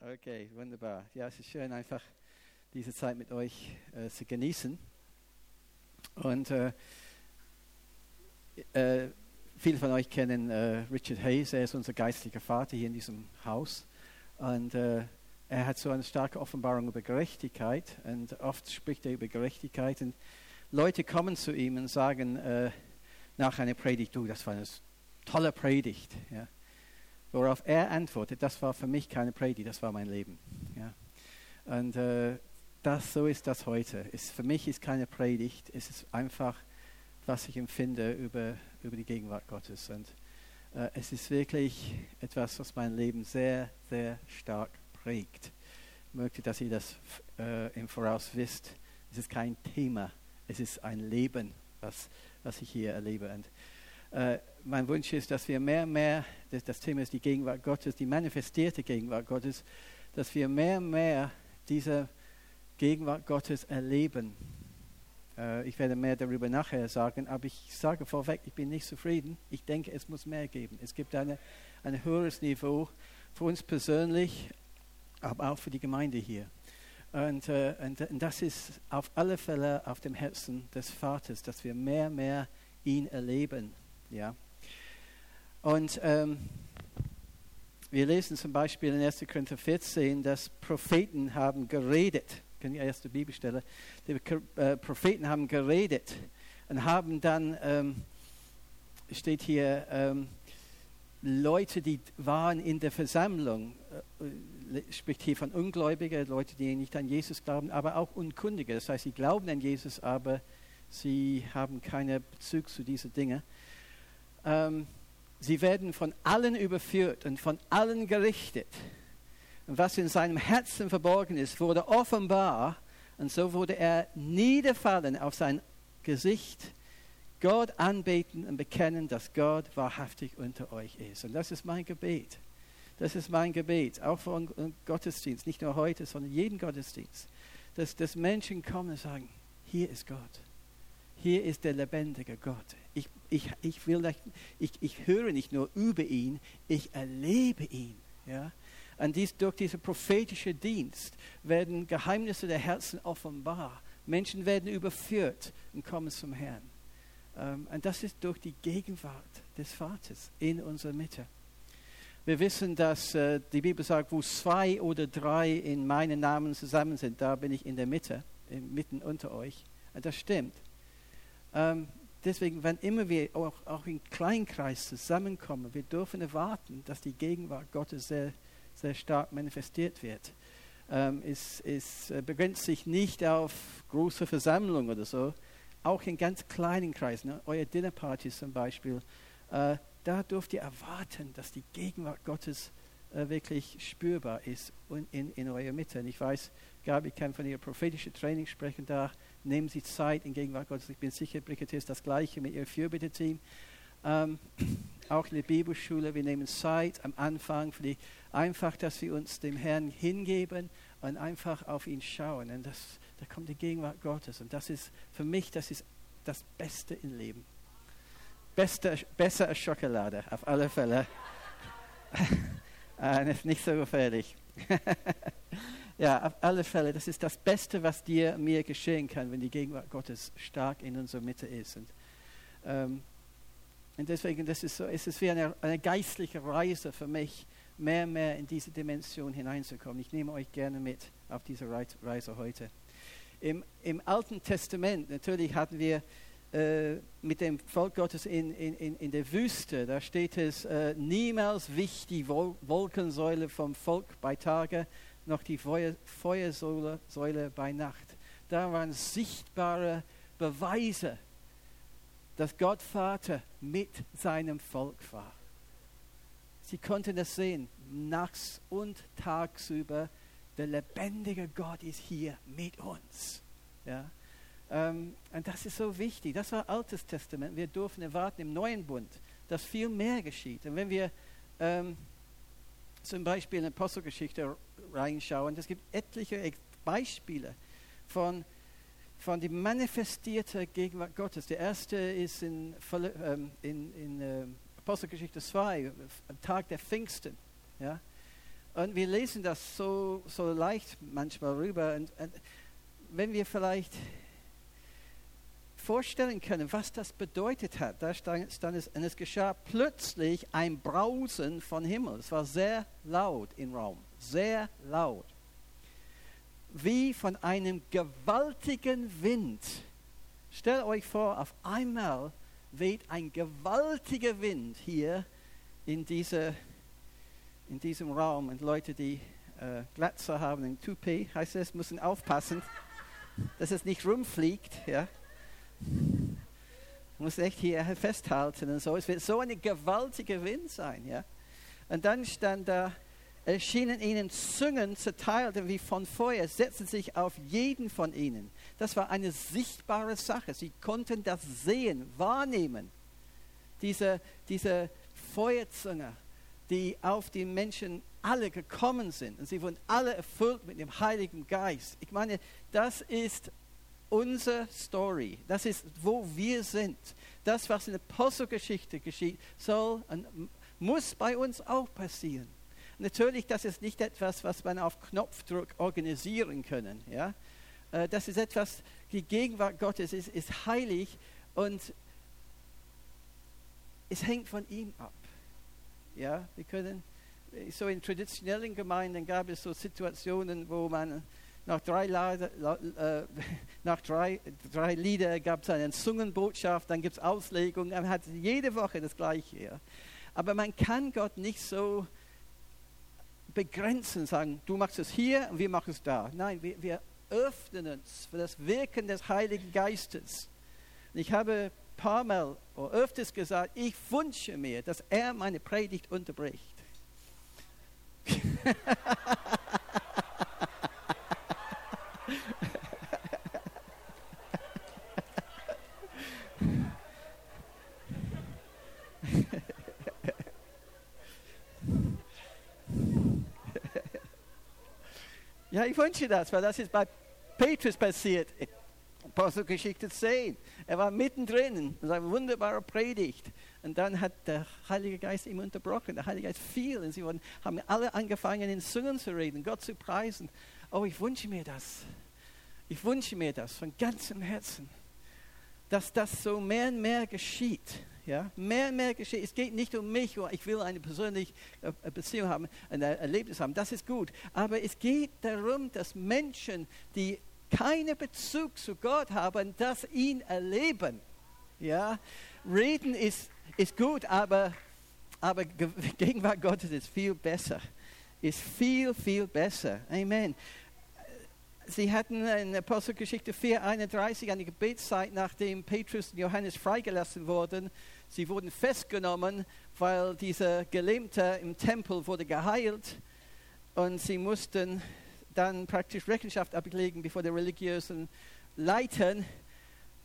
Okay, wunderbar. Ja, es ist schön, einfach diese Zeit mit euch äh, zu genießen. Und äh, äh, viele von euch kennen äh, Richard Hayes, er ist unser geistlicher Vater hier in diesem Haus. Und äh, er hat so eine starke Offenbarung über Gerechtigkeit. Und oft spricht er über Gerechtigkeit. Und Leute kommen zu ihm und sagen äh, nach einer Predigt, du, das war eine tolle Predigt. Ja. Worauf er antwortet, das war für mich keine Predigt, das war mein Leben. Ja. Und äh, das, so ist das heute. Es, für mich ist keine Predigt, es ist einfach, was ich empfinde über, über die Gegenwart Gottes. Und äh, es ist wirklich etwas, was mein Leben sehr, sehr stark prägt. Ich möchte, dass ihr das äh, im Voraus wisst. Es ist kein Thema, es ist ein Leben, was, was ich hier erlebe. Und äh, mein Wunsch ist, dass wir mehr und mehr, das, das, Thema ist die Gegenwart Gottes, die manifestierte Gegenwart Gottes, dass wir mehr und mehr diese Gegenwart Gottes erleben. Äh, ich werde mehr darüber nachher sagen, aber ich sage vorweg, ich bin nicht zufrieden. Ich denke, es muss mehr geben. Es gibt eine, ein höheres Niveau für uns persönlich, aber auch für die Gemeinde hier. Und, äh, und, und das ist auf alle Fälle auf dem Herzen des Vaters, dass wir mehr und mehr ihn erleben. Ja. Und ähm, wir lesen zum Beispiel in 1. Korinther 14, dass Propheten haben geredet. Können die erste Bibelstelle? Die äh, Propheten haben geredet und haben dann, ähm, steht hier, ähm, Leute, die waren in der Versammlung, äh, spricht hier von Ungläubigen, Leute, die nicht an Jesus glauben, aber auch Unkundige. Das heißt, sie glauben an Jesus, aber sie haben keinen Bezug zu diesen Dingen ähm, sie werden von allen überführt und von allen gerichtet. Und was in seinem Herzen verborgen ist, wurde offenbar und so wurde er niederfallen auf sein Gesicht, Gott anbeten und bekennen, dass Gott wahrhaftig unter euch ist. Und das ist mein Gebet. Das ist mein Gebet, auch von Gottesdienst, nicht nur heute, sondern jeden Gottesdienst, dass, dass Menschen kommen und sagen, hier ist Gott. Hier ist der lebendige Gott. Ich, ich, ich, will ich, ich höre nicht nur über ihn, ich erlebe ihn. Ja? Und dies, durch diesen prophetischen Dienst werden Geheimnisse der Herzen offenbar. Menschen werden überführt und kommen zum Herrn. Um, und das ist durch die Gegenwart des Vaters in unserer Mitte. Wir wissen, dass äh, die Bibel sagt, wo zwei oder drei in meinen Namen zusammen sind, da bin ich in der Mitte, mitten unter euch. Und das stimmt. Ähm, deswegen, wenn immer wir auch, auch im Kleinkreis zusammenkommen, wir dürfen erwarten, dass die Gegenwart Gottes sehr, sehr stark manifestiert wird. Ähm, es, es äh, begrenzt sich nicht auf große Versammlungen oder so, auch in ganz kleinen Kreisen, ne? eure Dinnerpartys zum Beispiel, äh, da dürft ihr erwarten, dass die Gegenwart Gottes äh, wirklich spürbar ist in, in, in eurer Mitte. Und ich weiß, Gabi kann von ihr prophetischen Training sprechen, da nehmen Sie Zeit in Gegenwart Gottes. Ich bin sicher, Brigitte ist das Gleiche mit Ihrem Fürbitte-Team. Ähm, auch in der Bibelschule, wir nehmen Zeit am Anfang für die, einfach, dass wir uns dem Herrn hingeben und einfach auf ihn schauen. Und das, da kommt die Gegenwart Gottes. Und das ist für mich, das ist das Beste im Leben. Beste, besser als Schokolade, auf alle Fälle. äh, nicht so gefährlich. ja, auf alle Fälle, das ist das Beste, was dir, mir geschehen kann, wenn die Gegenwart Gottes stark in unserer Mitte ist. Und, ähm, und deswegen, das ist so, es ist wie eine, eine geistliche Reise für mich, mehr und mehr in diese Dimension hineinzukommen. Ich nehme euch gerne mit auf diese Reise heute. Im, im Alten Testament, natürlich hatten wir äh, mit dem Volk Gottes in, in, in der Wüste, da steht es, äh, niemals wich die Wolkensäule vom Volk bei Tage, noch die Feuer, Feuersäule Säule bei Nacht. Da waren sichtbare Beweise, dass Gott Vater mit seinem Volk war. Sie konnten das sehen, nachts und tagsüber. Der lebendige Gott ist hier mit uns. Ja? Ähm, und das ist so wichtig. Das war Altes Testament. Wir dürfen erwarten im Neuen Bund, dass viel mehr geschieht. Und wenn wir ähm, zum Beispiel in Apostelgeschichte reinschauen, es gibt etliche Beispiele von, von der manifestierten Gegenwart Gottes. Der erste ist in, ähm, in, in äh, Apostelgeschichte 2, am Tag der Pfingsten. Ja? Und, Und wir lesen das so, so leicht manchmal rüber. Und, und wenn wir vielleicht vorstellen können, was das bedeutet hat, da stand, stand es, und es geschah plötzlich ein Brausen von Himmel. Es war sehr laut im Raum, sehr laut. Wie von einem gewaltigen Wind. Stellt euch vor, auf einmal weht ein gewaltiger Wind hier in, diese, in diesem Raum. Und Leute, die äh, Glatzer haben, ein Toupet heißt es, müssen aufpassen, dass es nicht rumfliegt. Ja? Muss echt hier festhalten und so. Es wird so ein gewaltiger Wind sein. Ja? Und dann stand da, erschienen ihnen Zungen zerteilt wie von Feuer, setzten sich auf jeden von ihnen. Das war eine sichtbare Sache. Sie konnten das sehen, wahrnehmen. Diese, diese Feuerzunge, die auf die Menschen alle gekommen sind. Und sie wurden alle erfüllt mit dem Heiligen Geist. Ich meine, das ist unsere Story. Das ist, wo wir sind. Das, was in der Apostelgeschichte geschieht, soll und muss bei uns auch passieren. Natürlich, das ist nicht etwas, was man auf Knopfdruck organisieren können. Ja? Äh, das ist etwas, die Gegenwart Gottes ist, ist heilig und es hängt von ihm ab. Ja, wir können, so in traditionellen Gemeinden gab es so Situationen, wo man nach drei, äh, nach drei, drei Lieder gab es eine Zungenbotschaft, dann gibt es Auslegungen, man hat jede Woche das Gleiche. Aber man kann Gott nicht so begrenzen, sagen, du machst es hier und wir machen es da. Nein, wir, wir öffnen uns für das Wirken des Heiligen Geistes. Und ich habe ein paar Mal oder öfters gesagt, ich wünsche mir, dass er meine Predigt unterbricht. ich wünsche das, weil das ist bei Petrus passiert. Apostelgeschichte 10. Er war mittendrin, das war eine wunderbare Predigt. Und dann hat der Heilige Geist ihm unterbrochen. Der Heilige Geist fiel und sie wurden, haben alle angefangen, in Zungen zu reden, Gott zu preisen. Oh, ich wünsche mir das. Ich wünsche mir das von ganzem Herzen, dass das so mehr und mehr geschieht. Ja, mehr und mehr geschieht. Es geht nicht um mich, oh, ich will eine persönliche äh, Beziehung haben, ein Erlebnis haben. Das ist gut. Aber es geht darum, dass Menschen, die keinen Bezug zu Gott haben, das ihn erleben. Ja, reden ist, ist gut, aber, aber Gegenwart Gottes ist viel besser. Ist viel, viel besser. Amen. Sie hatten in Apostelgeschichte 4,31 eine Gebetszeit, nachdem Petrus und Johannes freigelassen wurden. Sie wurden festgenommen, weil dieser Gelähmte im Tempel wurde geheilt und sie mussten dann praktisch Rechenschaft ablegen bevor die religiösen Leitern.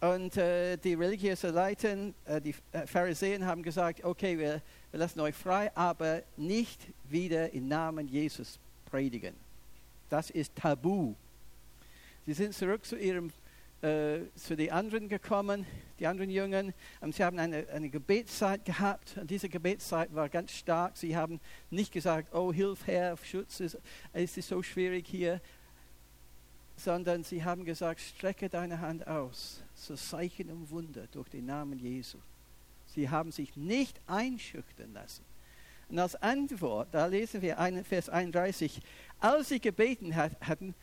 Und äh, die religiösen Leiter, äh, die äh, Pharisäer haben gesagt, okay, wir, wir lassen euch frei, aber nicht wieder im Namen Jesus predigen. Das ist tabu. Sie sind zurück zu ihrem äh, zu den anderen gekommen, die anderen Jüngern. Und sie haben eine, eine Gebetszeit gehabt. Und diese Gebetszeit war ganz stark. Sie haben nicht gesagt, oh, hilf Herr, Schutz, es ist so schwierig hier. Sondern sie haben gesagt, strecke deine Hand aus, so Zeichen und Wunder durch den Namen Jesu. Sie haben sich nicht einschüchtern lassen. Und als Antwort, da lesen wir Vers 31, als sie gebeten hat, hatten,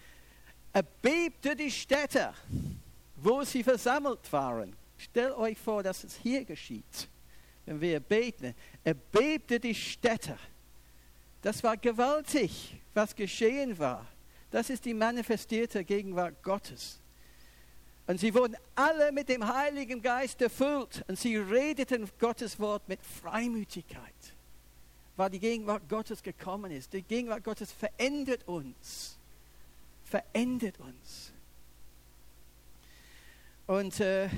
erbebte die Städte wo sie versammelt waren. Stellt euch vor, dass es hier geschieht, wenn wir beten. Er bebte die Städte. Das war gewaltig, was geschehen war. Das ist die manifestierte Gegenwart Gottes. Und sie wurden alle mit dem Heiligen Geist erfüllt und sie redeten Gottes Wort mit Freimütigkeit, weil die Gegenwart Gottes gekommen ist. Die Gegenwart Gottes verändert uns, verändert uns. Und äh,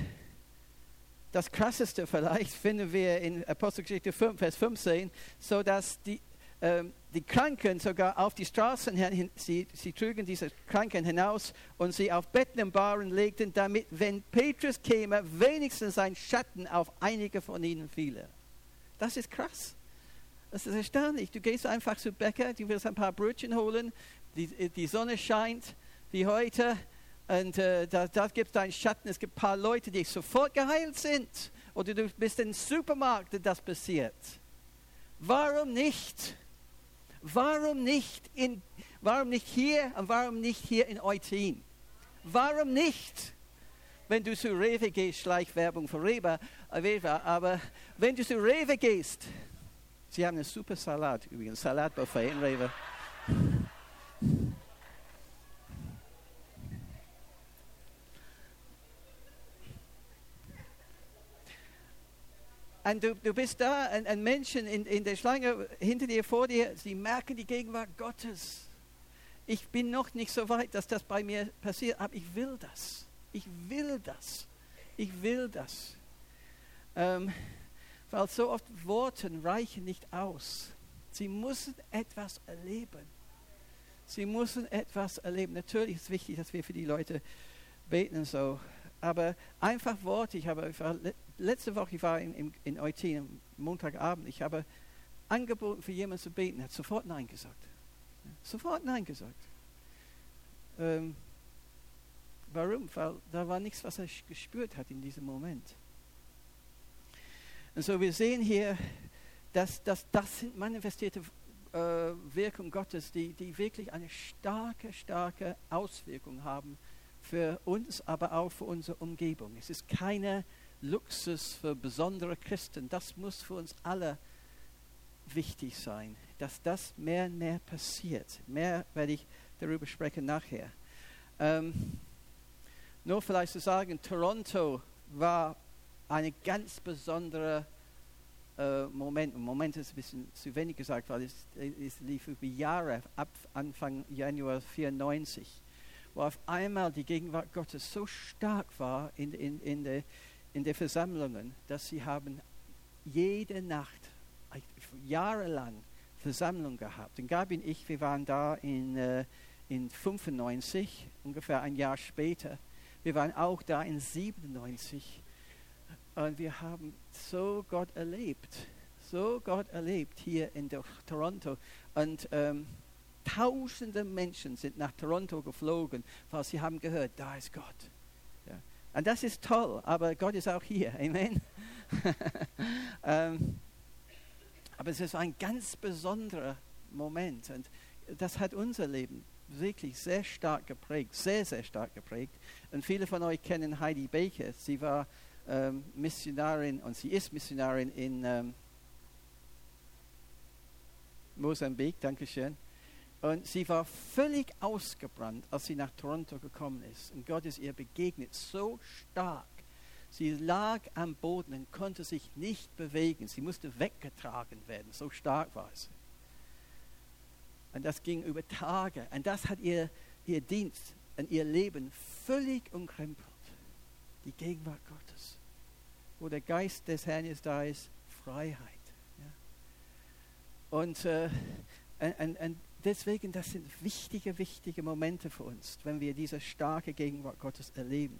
das Krasseste vielleicht finden wir in Apostelgeschichte 5, Vers 15, so dass die, äh, die Kranken sogar auf die Straßen, hin, sie, sie trugen diese Kranken hinaus und sie auf Betten im Baren legten, damit, wenn Petrus käme, wenigstens ein Schatten auf einige von ihnen fiele. Das ist krass. Das ist erstaunlich. Du gehst einfach zu Bäcker, du willst ein paar Brötchen holen, die, die Sonne scheint wie heute und äh, da, da gibt es einen Schatten. Es gibt ein paar Leute, die sofort geheilt sind. Oder du bist im Supermarkt, das passiert. Warum nicht? Warum nicht, in, warum nicht hier und warum nicht hier in Eutin? Warum nicht? Wenn du zu Rewe gehst, Schleichwerbung für Rewe, Rewe, aber wenn du zu Rewe gehst, sie haben einen super Salat übrigens, Salatbuffet in Rewe. Und du, du bist da, ein, ein Menschen in, in der Schlange hinter dir, vor dir, sie merken die Gegenwart Gottes. Ich bin noch nicht so weit, dass das bei mir passiert, aber ich will das. Ich will das. Ich will das. Ähm, weil so oft Worte reichen nicht aus. Sie müssen etwas erleben. Sie müssen etwas erleben. Natürlich ist es wichtig, dass wir für die Leute beten und so. Aber einfach Worte. Ich habe letzte Woche, ich war in, in, in Eutin, Montagabend, ich habe angeboten, für jemanden zu beten, er hat sofort Nein gesagt. Sofort Nein gesagt. Ähm, warum? Weil da war nichts, was er gespürt hat in diesem Moment. Und so wir sehen hier, dass, dass das sind manifestierte äh, Wirkung Gottes, die, die wirklich eine starke, starke Auswirkung haben für uns, aber auch für unsere Umgebung. Es ist keine Luxus für besondere Christen. Das muss für uns alle wichtig sein, dass das mehr und mehr passiert. Mehr werde ich darüber sprechen nachher. Ähm, nur vielleicht zu sagen, Toronto war ein ganz besonderer äh, Moment. Moment ist ein bisschen zu wenig gesagt, weil es, es lief über Jahre, ab Anfang Januar 94, wo auf einmal die Gegenwart Gottes so stark war in, in, in der in den Versammlungen, dass sie haben jede Nacht, jahrelang Versammlungen gehabt. Und Gabi und ich, wir waren da in, äh, in 95, ungefähr ein Jahr später. Wir waren auch da in 97 und wir haben so Gott erlebt, so Gott erlebt hier in Toronto. Und ähm, tausende Menschen sind nach Toronto geflogen, weil sie haben gehört, da ist Gott. Und das ist toll, aber Gott ist auch hier. Amen. ähm, aber es ist ein ganz besonderer Moment und das hat unser Leben wirklich sehr stark geprägt, sehr, sehr stark geprägt. Und viele von euch kennen Heidi Baker. Sie war ähm, Missionarin und sie ist Missionarin in ähm, Mosambik, Dankeschön. Und sie war völlig ausgebrannt, als sie nach Toronto gekommen ist. Und Gott ist ihr begegnet so stark. Sie lag am Boden und konnte sich nicht bewegen. Sie musste weggetragen werden. So stark war sie. Und das ging über Tage. Und das hat ihr, ihr Dienst und ihr Leben völlig umkrempelt. Die Gegenwart Gottes. Wo der Geist des Herrn ist, da ist Freiheit. Ja. Und, äh, und, und deswegen, das sind wichtige, wichtige Momente für uns, wenn wir diese starke Gegenwart Gottes erleben.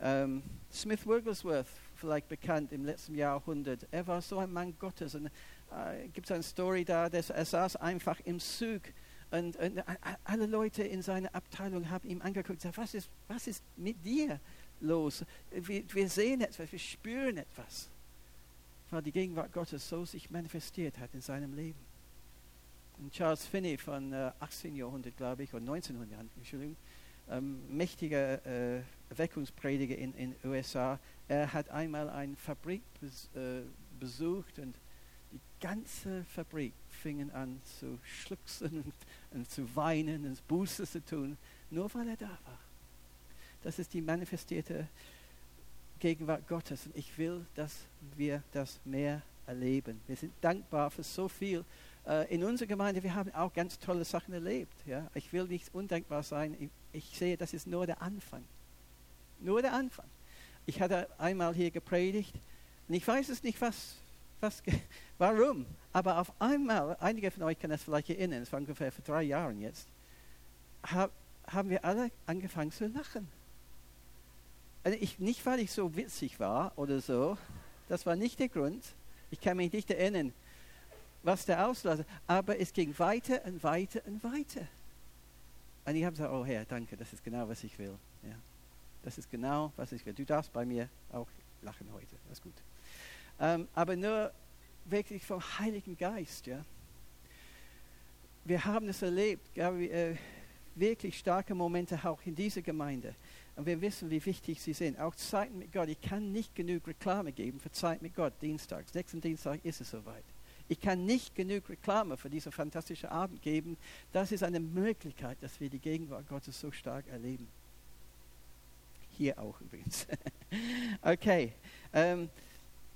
Ähm, Smith Wigglesworth, vielleicht bekannt im letzten Jahrhundert, er war so ein Mann Gottes. Und äh, gibt es eine Story da, dass er saß einfach im Zug und, und, alle Leute in seiner Abteilung haben ihm angeguckt und gesagt, was ist, was ist mit dir los? Wir, wir sehen etwas, wir spüren etwas, weil die Gegenwart Gottes so sich manifestiert hat in seinem Leben. Charles Finney von äh, 18. Jahrhundert, glaube ich, oder 1900, Entschuldigung, ähm, mächtiger äh, Erweckungsprediger in den USA. Er hat einmal eine Fabrik bes, äh, besucht und die ganze Fabrik fingen an zu schluchzen und, und zu weinen und Buße zu tun, nur weil er da war. Das ist die manifestierte Gegenwart Gottes und ich will, dass wir das mehr erleben. Wir sind dankbar für so viel, äh, in unserer Gemeinde, wir haben auch ganz tolle Sachen erlebt. Ja? Ich will nicht undenkbar sein. Ich, ich sehe, das ist nur der Anfang. Nur der Anfang. Ich hatte einmal hier gepredigt und ich weiß es nicht, was, was, warum. Aber auf einmal, einige von euch können das vielleicht erinnern, es war ungefähr vor drei Jahren jetzt, hab, haben wir alle angefangen zu lachen. Also ich, nicht, weil ich so witzig war oder so, das war nicht der Grund. Ich kann mich nicht erinnern, was der Auslöser. Aber es ging weiter und weiter und weiter. Und ich habe gesagt, oh Herr, danke, das ist genau, was ich will. Ja. Das ist genau, was ich will. Du darfst bei mir auch lachen heute. Das ist gut. Ähm, aber nur wirklich vom Heiligen Geist. Ja. Wir haben es erlebt, äh, wirklich starke Momente auch in dieser Gemeinde. Und wir wissen, wie wichtig sie sind. Auch Zeit mit Gott. Ich kann nicht genug Reklame geben für Zeit mit Gott, dienstags. Nächsten Dienstag ist es soweit. Ich kann nicht genug Reklame für diesen fantastischen Abend geben. Das ist eine Möglichkeit, dass wir die Gegenwart Gottes so stark erleben. Hier auch übrigens. okay. Ähm,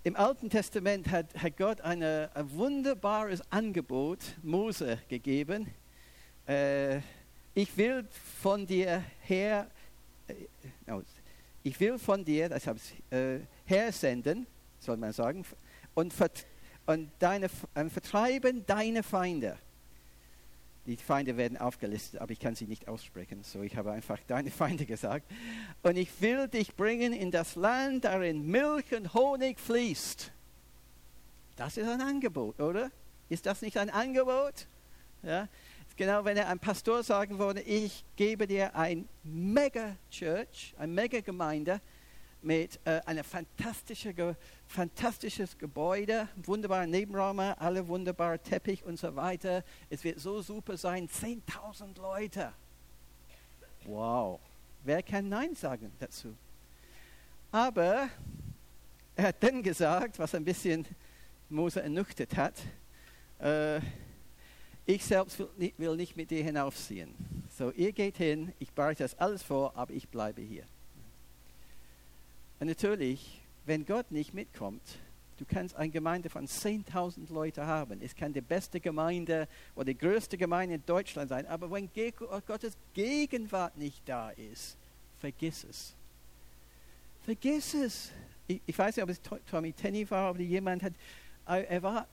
Im Alten Testament hat, hat Gott eine, ein wunderbares Angebot Mose gegeben. Äh, ich will von dir her äh, ich will von dir, das habe ich, äh, hersenden, soll man sagen, und, und deine, äh, vertreiben deine Feinde. Die Feinde werden aufgelistet, aber ich kann sie nicht aussprechen, so ich habe einfach deine Feinde gesagt. Und ich will dich bringen in das Land, darin Milch und Honig fließt. Das ist ein Angebot, oder? Ist das nicht ein Angebot? Ja? genau, wenn er ein Pastor sagen würde, ich gebe dir ein Mega-Church, eine Mega-Gemeinde mit äh, einem fantastische, fantastisches Gebäude, wunderbare Nebenräume, alle wunderbare Teppich und so weiter. Es wird so super sein, 10.000 Leute. Wow. Wer kann Nein sagen dazu? Aber er hat dann gesagt, was ein bisschen Mose ernüchtert hat, äh, ich selbst will nicht, will nicht mit dir hinaufziehen. So, ihr geht hin, ich bereite das alles vor, aber ich bleibe hier. Und natürlich, wenn Gott nicht mitkommt, du kannst eine Gemeinde von 10.000 Leuten haben. Es kann die beste Gemeinde oder die größte Gemeinde in Deutschland sein, aber wenn Gottes Gegenwart nicht da ist, vergiss es. Vergiss es. Ich, ich weiß nicht, ob es Tommy Tenney war, aber jemand hat er war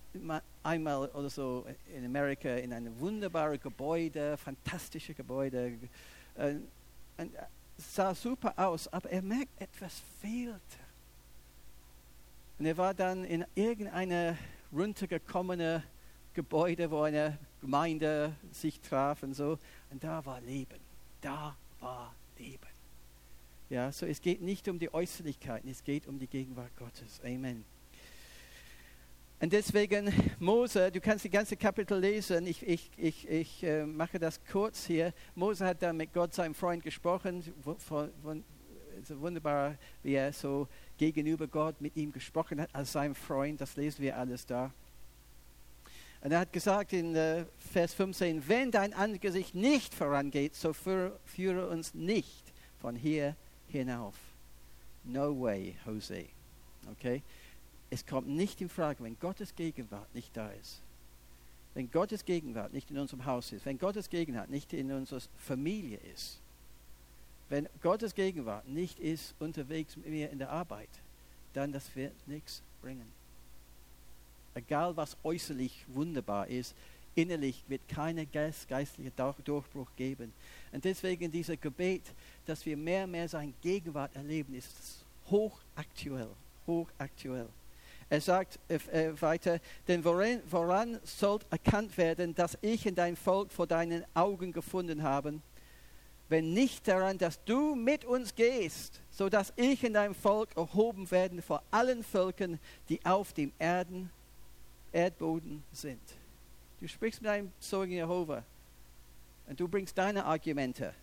einmal oder so in Amerika in einem wunderbaren Gebäude, fantastische Gebäude. Und, und sah super aus, aber er merkt, etwas fehlte. Und er war dann in irgendeine runtergekommene Gebäude, wo eine Gemeinde sich traf und so. Und da war Leben. Da war Leben. Ja, so es geht nicht um die Äußerlichkeiten, es geht um die Gegenwart Gottes. Amen. Und deswegen, Mose, du kannst die ganze Kapitel lesen, ich, ich, ich, ich äh, mache das kurz hier. Mose hat da mit Gott, seinem Freund, gesprochen. Von, von, so wunderbar, wie er so gegenüber Gott mit ihm gesprochen hat, als sein Freund. Das lesen wir alles da. Und er hat gesagt in äh, Vers 15, wenn dein Angesicht nicht vorangeht, so führe, führe uns nicht von hier hinauf. No way, Jose. Okay? es kommt nicht in Frage, wenn Gottes Gegenwart nicht da ist. Wenn Gottes Gegenwart nicht in unserem Haus ist, wenn Gottes Gegenwart nicht in unserer Familie ist, wenn Gottes Gegenwart nicht ist unterwegs mit mir in der Arbeit, dann das wird nichts bringen. Egal was äußerlich wunderbar ist, innerlich wird keiner Geist, geistlicher Durchbruch geben. Und deswegen dieser Gebet, dass wir mehr und mehr seine Gegenwart erleben, ist hochaktuell, hochaktuell. Er sagt äh, weiter, denn woran, woran soll erkannt werden, dass ich in dein Volk vor deinen Augen gefunden habe, wenn nicht daran, dass du mit uns gehst, so dass ich in deinem Volk erhoben werde vor allen Völkern, die auf dem Erden, Erdboden sind. Du sprichst mit einem Zeugen Jehova und du bringst deine Argumente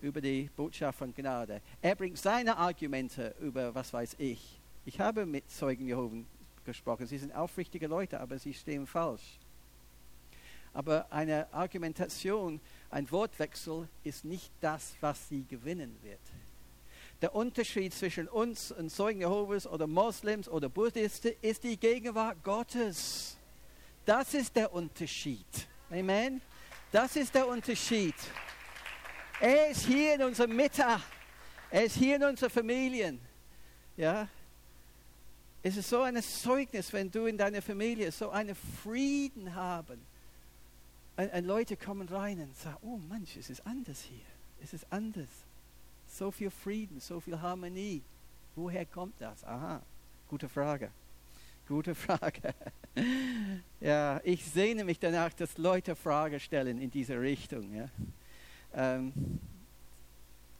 über die Botschaft von Gnade. Er bringt seine Argumente über, was weiß ich, ich habe mit Zeugen Jehoven gesprochen. Sie sind aufrichtige Leute, aber sie stehen falsch. Aber eine Argumentation, ein Wortwechsel ist nicht das, was sie gewinnen wird. Der Unterschied zwischen uns und Zeugen Jehovas oder Moslems oder Buddhisten ist die Gegenwart Gottes. Das ist der Unterschied. Amen. Das ist der Unterschied. Er ist hier in unserer Mitte. Er ist hier in unseren Familien. Ja, es ist so ein Zeugnis, wenn du in deiner Familie so einen Frieden haben. Und, und Leute kommen rein und sagen, oh Mensch, es ist anders hier. Es ist anders. So viel Frieden, so viel Harmonie. Woher kommt das? Aha, gute Frage. Gute Frage. Ja, ich sehne mich danach, dass Leute Fragen stellen in diese Richtung. Ja. Ähm,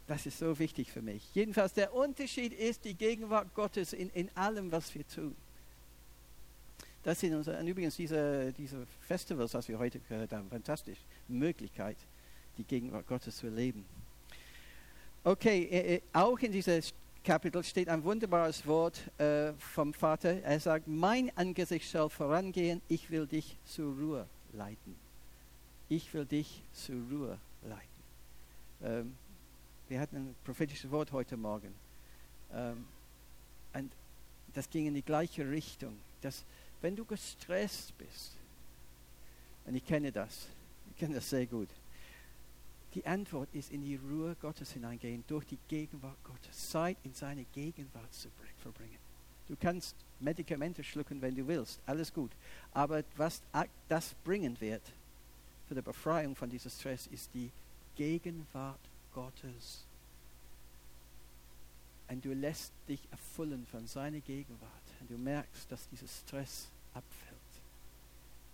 das ist so wichtig für mich. Jedenfalls, der Unterschied ist die Gegenwart Gottes in, in allem, was wir tun. Das sind unsere, und übrigens diese, diese Festivals, was wir heute gehört haben, fantastisch. Möglichkeit, die Gegenwart Gottes zu erleben. Okay, äh, äh auch in diesem Kapitel steht ein wunderbares Wort äh, vom Vater. Er sagt, mein Angesicht soll vorangehen, ich will dich zur Ruhe leiten. Ich will dich zur Ruhe leiten. Ähm, wir hatten ein prophetisches Wort heute Morgen. Ähm, und das ging in die gleiche Richtung. Dass, wenn du gestresst bist, und ich kenne das, ich kenne das sehr gut, die Antwort ist in die Ruhe Gottes hineingehen, durch die Gegenwart Gottes. Zeit in seine Gegenwart zu verbringen. Du kannst Medikamente schlucken, wenn du willst, alles gut. Aber was das bringen wird für die Befreiung von diesem Stress, ist die Gegenwart Gottes. Und du lässt dich erfüllen von seiner Gegenwart. Und du merkst, dass dieser Stress abfällt.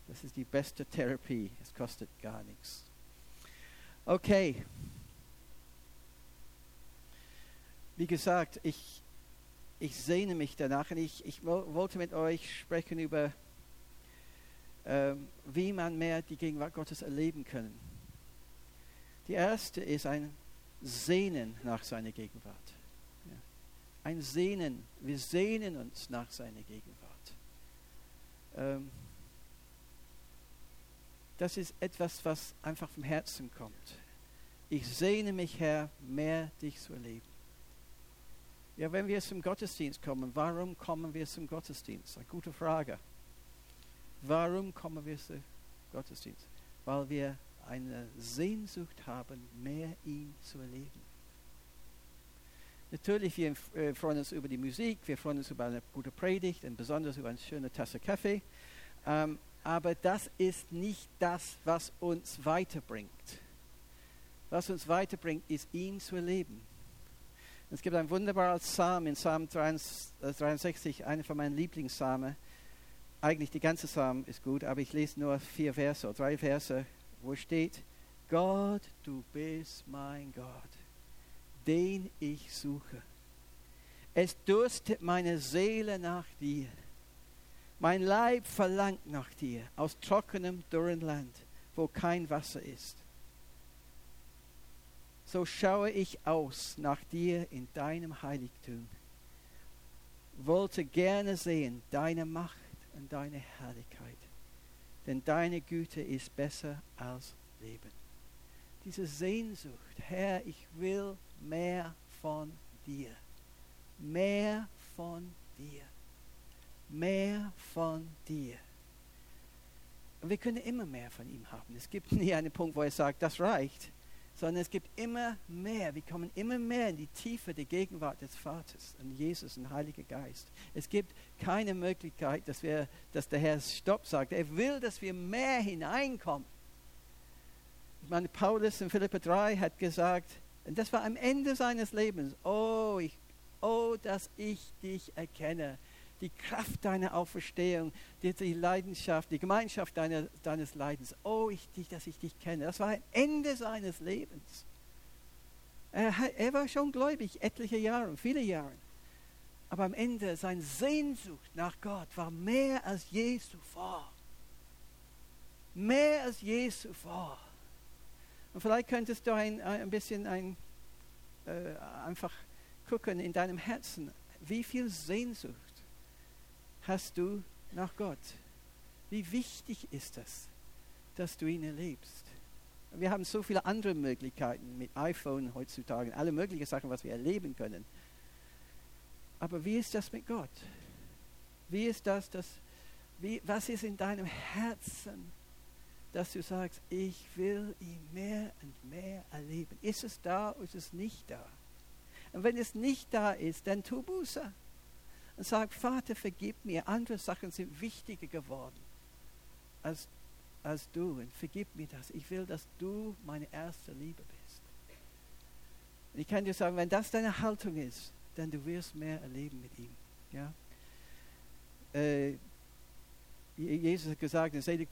Das ist die beste Therapie. Es kostet gar nichts. Okay. Wie gesagt, ich, ich sehne mich danach und ich, ich wollte mit euch sprechen über, ähm, wie man mehr die Gegenwart Gottes erleben kann. Die erste ist ein Sehnen nach seiner Gegenwart. Ein Sehnen. Wir sehnen uns nach seiner Gegenwart. Ähm, das ist etwas, was einfach vom Herzen kommt. Ich sehne mich, Herr, mehr dich zu erleben. Ja, wenn wir zum Gottesdienst kommen, warum kommen wir zum Gottesdienst? Eine gute Frage. Warum kommen wir zum Gottesdienst? Weil wir eine Sehnsucht haben, mehr ihn zu erleben. Natürlich, wir äh, freuen uns über die Musik, wir freuen uns über eine gute Predigt und besonders über eine schöne Tasse Kaffee. Ähm, aber das ist nicht das, was uns weiterbringt. Was uns weiterbringt, ist ihn zu erleben. Es gibt ein wunderbares Psalm in Psalm 63, äh, einer von meinen Lieblingspsalmen. Eigentlich die ganze Psalm ist gut, aber ich lese nur vier Verse, drei Verse wo steht, Gott, du bist mein Gott, den ich suche. Es durstet meine Seele nach dir. Mein Leib verlangt nach dir aus trockenem, dürren Land, wo kein Wasser ist. So schaue ich aus nach dir in deinem Heiligtum. Wollte gerne sehen deine Macht und deine Herrlichkeit denn deine Güte ist besser als Leben. Diese Sehnsucht, Herr, ich will mehr von dir. Mehr von dir. Mehr von dir. Und wir können immer mehr von ihm haben. Es gibt nie einen Punkt, wo er sagt, das reicht sondern es gibt immer mehr. Wir kommen immer mehr in die Tiefe der Gegenwart des Vaters und Jesus und Heiliger Geist. Es gibt keine Möglichkeit, dass, wir, dass der Herr Stopp sagt. Er will, dass wir mehr hineinkommen. Ich meine, Paulus in Philippa 3 hat gesagt, das war am Ende seines Lebens, oh, ich, oh, dass ich dich erkenne die Kraft deiner Auferstehung, die, die Leidenschaft, die Gemeinschaft deiner, deines Leidens. Oh, ich dich, dass ich dich kenne. Das war ein Ende seines Lebens. Er, er war schon gläubig, etliche Jahre, viele Jahre. Aber am Ende seine Sehnsucht nach Gott war mehr als je zuvor. Mehr als je zuvor. Und vielleicht könntest du ein, ein bisschen ein, äh, einfach gucken in deinem Herzen, wie viel Sehnsucht hast du nach Gott? Wie wichtig ist das, dass du ihn erlebst? Wir haben so viele andere Möglichkeiten mit iPhone heutzutage, alle möglichen Sachen, was wir erleben können. Aber wie ist das mit Gott? Wie ist das, das wie, was ist in deinem Herzen, dass du sagst, ich will ihn mehr und mehr erleben? Ist es da oder ist es nicht da? Und wenn es nicht da ist, dann tu Buße und sag, Vater, vergib mir, andere Sachen sind wichtiger geworden als, als du. Und vergib mir das. Ich will, dass du meine erste Liebe bist. Und ich kann dir sagen, wenn das deine Haltung ist, dann du wirst mehr erleben mit ihm. Ja? äh, Jesus hat gesagt, selig,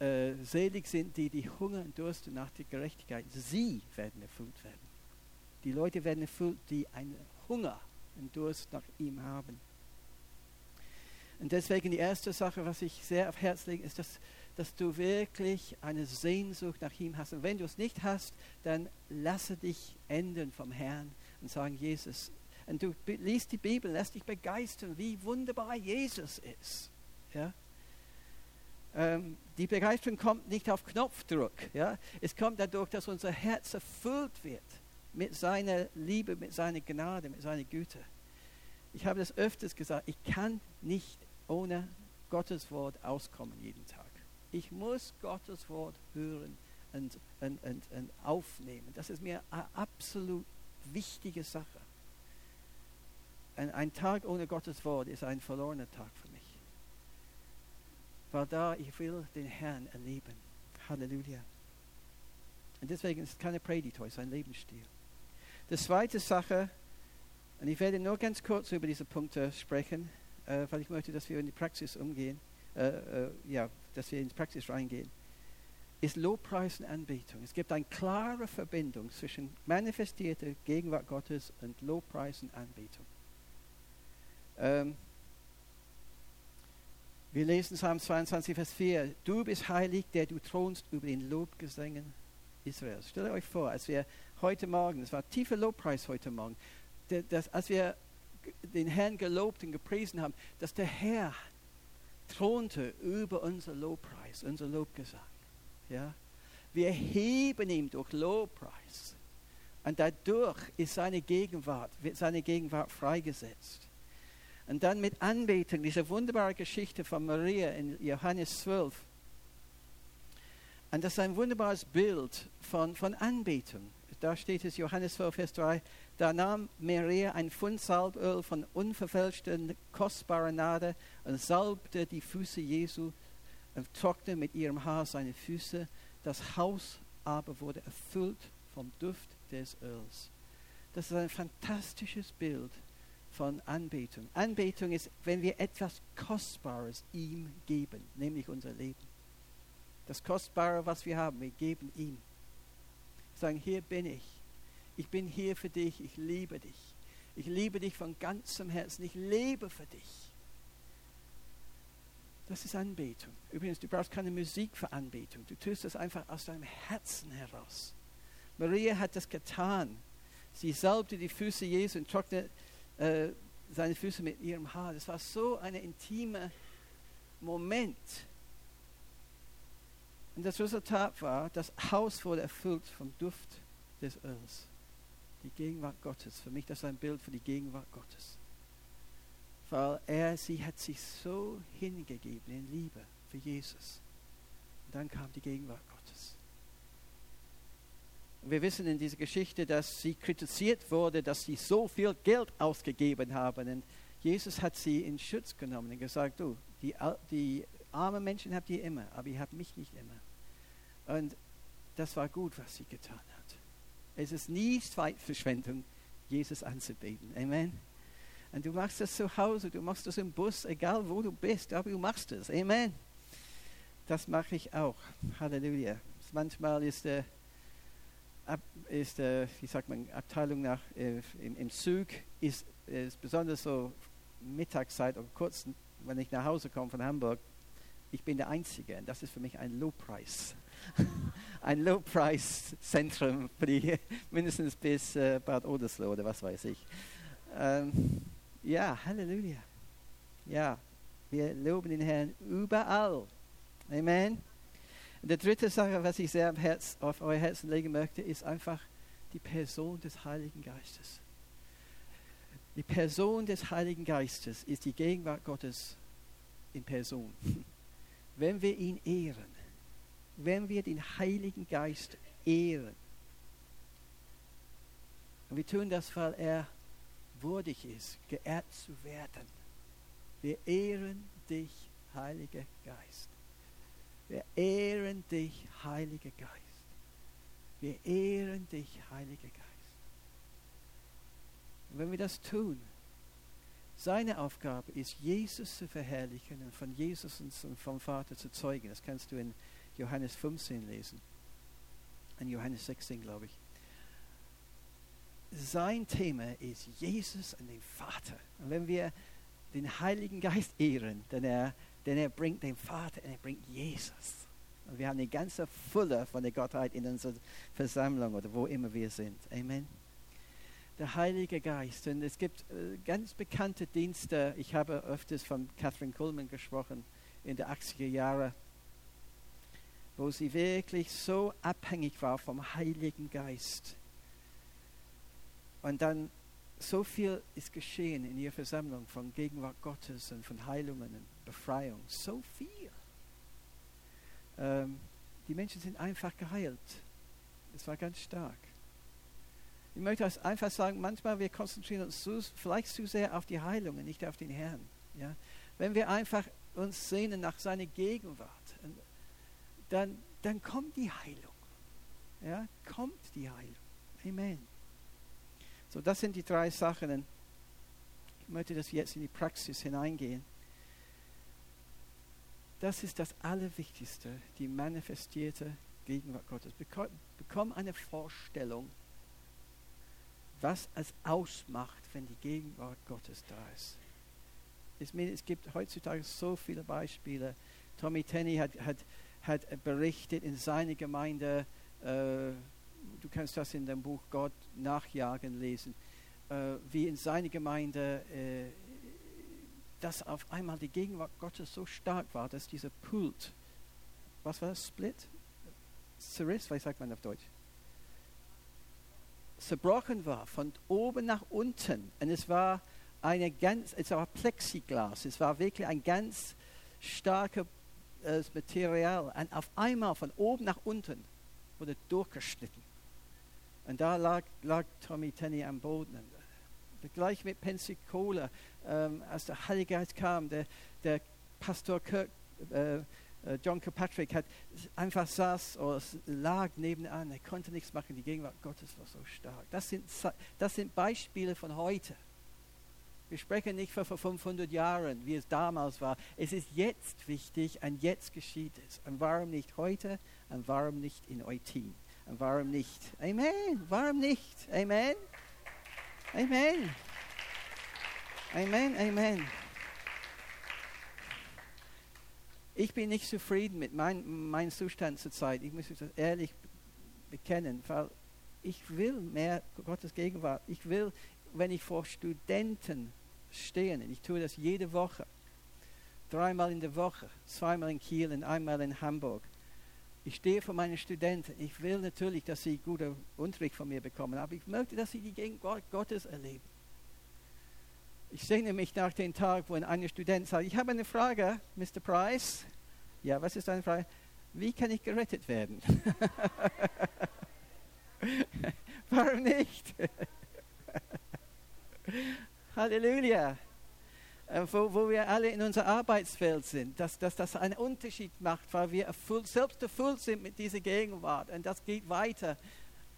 äh, selig sind die, die Hunger und Durst nach der Gerechtigkeit. Sie werden erfüllt werden. Die Leute werden erfüllt, die einen Hunger und Durst nach ihm haben. Und deswegen die erste Sache, was ich sehr auf Herz lege, ist, dass, dass du wirklich eine Sehnsucht nach ihm hast. Und wenn du es nicht hast, dann lasse dich enden vom Herrn und sagen, Jesus. Und du liest die Bibel, lass dich begeistern, wie wunderbar Jesus ist. Ja? Ähm, die Begeisterung kommt nicht auf Knopfdruck. Ja? Es kommt dadurch, dass unser Herz erfüllt wird mit seiner Liebe, mit seiner Gnade, mit seiner Güte. Ich habe das öfters gesagt, ich kann nicht ohne Gottes Wort auskommen jeden Tag. Ich muss Gottes Wort hören und, und, und, und aufnehmen. Das ist mir eine absolut wichtige Sache. Ein, ein Tag ohne Gottes Wort ist ein verlorener Tag für. Weil da ich will den Herrn erleben. Halleluja. Und deswegen ist es keine Predigt, es ist ein Lebensstil. Die zweite Sache, und ich werde nur ganz kurz über diese Punkte sprechen, äh, weil ich möchte, dass wir in die Praxis umgehen, äh, äh, ja, dass wir in die Praxis reingehen, ist Lobpreis und Anbetung. Es gibt eine klare Verbindung zwischen manifestierter Gegenwart Gottes und Lobpreis und Anbetung. Ähm, wir lesen Psalm 22, Vers 4. Du bist heilig, der du thronst über den Lobgesängen Israels. Stellt euch vor, als wir heute Morgen, es war tiefer Lobpreis heute Morgen, das, als wir den Herrn gelobt und gepriesen haben, dass der Herr thronte über unser Lobpreis, unser Lobgesang. Ja? Wir heben ihn durch Lobpreis. Und dadurch ist seine Gegenwart, wird seine Gegenwart freigesetzt. Und dann mit Anbetung, diese wunderbare Geschichte von Maria in Johannes 12. Und das ist ein wunderbares Bild von, von Anbetung. Da steht es, Johannes 12, Vers 3, da nahm Maria ein Pfund Salböl von unverfälschter, kostbarer Nade und salbte die Füße Jesu und trocknete mit ihrem Haar seine Füße. Das Haus aber wurde erfüllt vom Duft des Öls. Das ist ein fantastisches Bild von Anbetung. Anbetung ist, wenn wir etwas Kostbares ihm geben, nämlich unser Leben. Das Kostbare, was wir haben, wir geben ihm. Sagen, hier bin ich ich bin hier für dich, ich liebe dich. Ich liebe dich von ganzem Herzen, ich lebe für dich. Das ist Anbetung. Übrigens, du brauchst keine Musik für Anbetung. Du tust das einfach aus deinem Herzen heraus. Maria hat das getan. Sie salbte die Füße Jesu und trocknete äh, seine Füße mit ihrem Haar. Das war so ein intimer Moment. Und das Resultat war, das Haus wurde erfüllt vom Duft des Öls. Die Gegenwart Gottes. Für mich das ist ein Bild für die Gegenwart Gottes. Weil er, sie hat sich so hingegeben in Liebe für Jesus. Und dann kam die Gegenwart Gottes. Wir wissen in dieser Geschichte, dass sie kritisiert wurde, dass sie so viel Geld ausgegeben haben. Und Jesus hat sie in Schutz genommen und gesagt, du, die, die armen Menschen habt ihr immer, aber ihr habt mich nicht immer. Und das war gut, was sie getan hat. Es ist nie Zeitverschwendung, Jesus anzubeten. Amen. Und du machst das zu Hause, du machst das im Bus, egal wo du bist, aber du machst es. Amen. Das mache ich auch. Halleluja. Manchmal ist der, ist der wie sagt man, Abteilung nach, äh, im, im Zug ist, ist besonders so Mittagszeit oder kurz, wenn ich nach Hause komme von Hamburg, ich bin der Einzige und das ist für mich ein Lobpreis. ein Low-Price-Zentrum, mindestens bis äh, Bad Odersloh oder was weiß ich. Ähm, ja, Halleluja. Ja, wir loben den Herrn überall. Amen. Und die dritte Sache, was ich sehr Herz, auf euer Herzen legen möchte, ist einfach die Person des Heiligen Geistes. Die Person des Heiligen Geistes ist die Gegenwart Gottes in Person. Wenn wir ihn ehren, wenn wir den Heiligen Geist ehren. Und wir tun das, weil er würdig ist, geehrt zu werden. Wir ehren dich, Heiliger Geist. Wir ehren dich, Heiliger Geist. Wir ehren dich, Heiliger Geist. Und wenn wir das tun, Seine Aufgabe ist, Jesus zu verherrlichen und von Jesus und vom Vater zu zeugen. Das kannst du in Johannes 15 lesen. In Johannes 16, glaube ich. Sein Thema ist Jesus und den Vater. Und wenn wir den Heiligen Geist ehren, denn er, denn er bringt den Vater und er bringt Jesus. Und wir haben eine ganze Fülle von der Gottheit in unserer Versammlung oder wo immer wir sind. Amen der Heilige Geist. Und es gibt äh, ganz bekannte Dienste. Ich habe öfters von Catherine Kuhlman gesprochen in den 80er Jahren, wo sie wirklich so abhängig war vom Heiligen Geist. Und dann so viel ist geschehen in ihrer Versammlung von Gegenwart Gottes und von Heilungen und Befreiung. So viel. Ähm, die Menschen sind einfach geheilt. Es war ganz stark. Ich möchte einfach sagen, manchmal wir konzentrieren uns zu, vielleicht zu sehr auf die Heilung und nicht auf den Herrn. Ja? Wenn wir einfach uns sehnen nach seiner Gegenwart, dann, dann kommt die Heilung. Ja? Kommt die Heilung. Amen. So, das sind die drei Sachen. Ich möchte das jetzt in die Praxis hineingehen. Das ist das Allerwichtigste, die manifestierte Gegenwart Gottes. Bekomm eine Vorstellung was es ausmacht, wenn die Gegenwart Gottes da ist. Es gibt heutzutage so viele Beispiele. Tommy Tenney hat, hat, hat berichtet in seiner Gemeinde, äh, du kannst das in dem Buch Gott nachjagen lesen, äh, wie in seiner Gemeinde, äh, dass auf einmal die Gegenwart Gottes so stark war, dass dieser Pult, was war das, Split? Zerriss, was sagt man auf Deutsch? zerbrochen war, von oben nach unten. Und es war eine ganz, es war Plexiglas, es war wirklich ein ganz starkes äh, Material. Und auf einmal von oben nach unten wurde durchgeschnitten. Und da lag, lag Tommy Tenney am Boden. Gleich mit Pensacola, ähm, als der Heilige Geist kam, der, der Pastor Kirk, äh, äh, John Kirkpatrick hat einfach saß oder lag nebenan, er konnte nichts machen, die Gegenwart Gottes war so stark. Das sind, das sind Beispiele von heute. Wir sprechen nicht vor 500 Jahren, wie es damals war. Es ist jetzt wichtig und jetzt geschieht es. Und warum nicht heute und warum nicht in Eutin? Warum nicht? Amen. Warum nicht? Amen. Amen. Amen. Amen. Ich bin nicht zufrieden mit mein, meinem Zustand zurzeit. Ich muss das ehrlich bekennen, weil ich will mehr Gottes Gegenwart. Ich will, wenn ich vor Studenten stehe, und ich tue das jede Woche, dreimal in der Woche, zweimal in Kiel und einmal in Hamburg. Ich stehe vor meinen Studenten. Ich will natürlich, dass sie guten Unterricht von mir bekommen, aber ich möchte, dass sie die Gegenwart Gottes erleben. Ich sehne mich nach dem Tag, wo ein Student sagt, ich habe eine Frage, Mr. Price. Ja, was ist deine Frage? Wie kann ich gerettet werden? Warum nicht? Halleluja. Äh, wo, wo, wir alle in unser Arbeitsfeld sind, dass, dass das einen Unterschied macht, weil wir erfüllt, selbst erfüllt sind mit dieser Gegenwart. Und das geht weiter.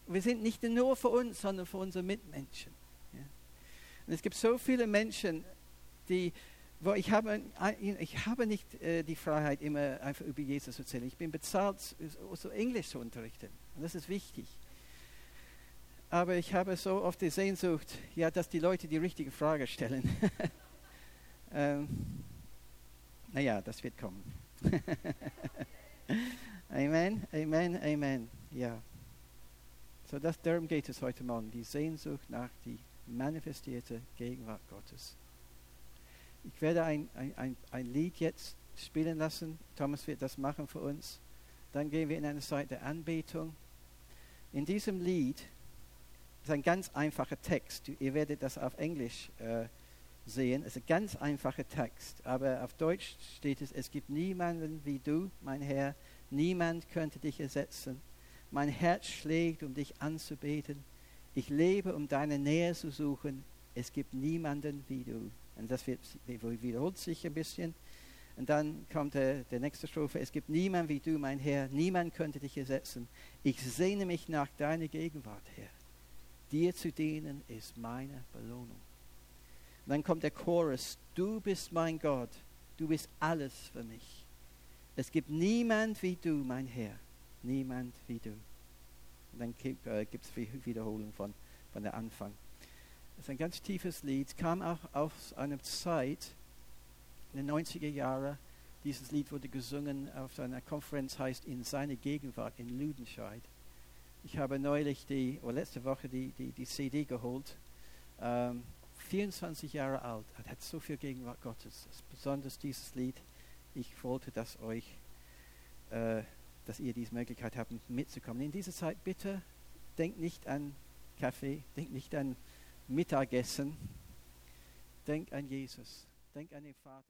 Wir sind nicht nur für uns, sondern für unsere Mitmenschen. Und es gibt so viele Menschen, die, wo ich habe, ich habe nicht äh, die Freiheit, immer einfach über Jesus zu erzählen. Ich bin bezahlt, so Englisch zu unterrichten. Und das ist wichtig. Aber ich habe so oft die Sehnsucht, ja, dass die Leute die richtige Frage stellen. ähm, naja, das wird kommen. amen, Amen, Amen. Ja. So, das, darum geht es heute Morgen, die Sehnsucht nach die manifestierte Gegenwart Gottes. Ich werde ein, ein, ein, ein Lied jetzt spielen lassen. Thomas wird das machen für uns. Dann gehen wir in eine Zeit der Anbetung. In diesem Lied ist ein ganz einfacher Text. Ihr werdet das auf Englisch äh, sehen. Es ist ein ganz einfacher Text. Aber auf Deutsch steht es, es gibt niemanden wie du, mein Herr. Niemand könnte dich ersetzen. Mein Herz schlägt, um dich anzubeten. Ich lebe, um deine Nähe zu suchen. Es gibt niemanden wie du. Und das wird, wiederholt sich ein bisschen. Und dann kommt der, der nächste Strophe. Es gibt niemanden wie du, mein Herr. Niemand könnte dich ersetzen. Ich sehne mich nach deiner Gegenwart, Herr. Dir zu dienen ist meine Belohnung. Und dann kommt der Chorus, du bist mein Gott, du bist alles für mich. Es gibt niemand wie du, mein Herr, niemand wie du. Und dann gibt es äh, Wiederholung von, von der Anfang. Das ist ein ganz tiefes Lied, kam auch aus einer Zeit, in den 90er Jahren, dieses Lied wurde gesungen auf einer Konferenz, heißt In seine Gegenwart in Lüdenscheid. Ich habe neulich, die, oder letzte Woche, die, die, die CD geholt. Ähm, 24 Jahre alt. Er hat so viel Gegenwart Gottes. Besonders dieses Lied. Ich wollte, dass euch, äh, dass ihr diese Möglichkeit habt, mitzukommen. In dieser Zeit bitte denkt nicht an Kaffee, denkt nicht an Mittagessen. Denkt an Jesus. Denkt an den Vater.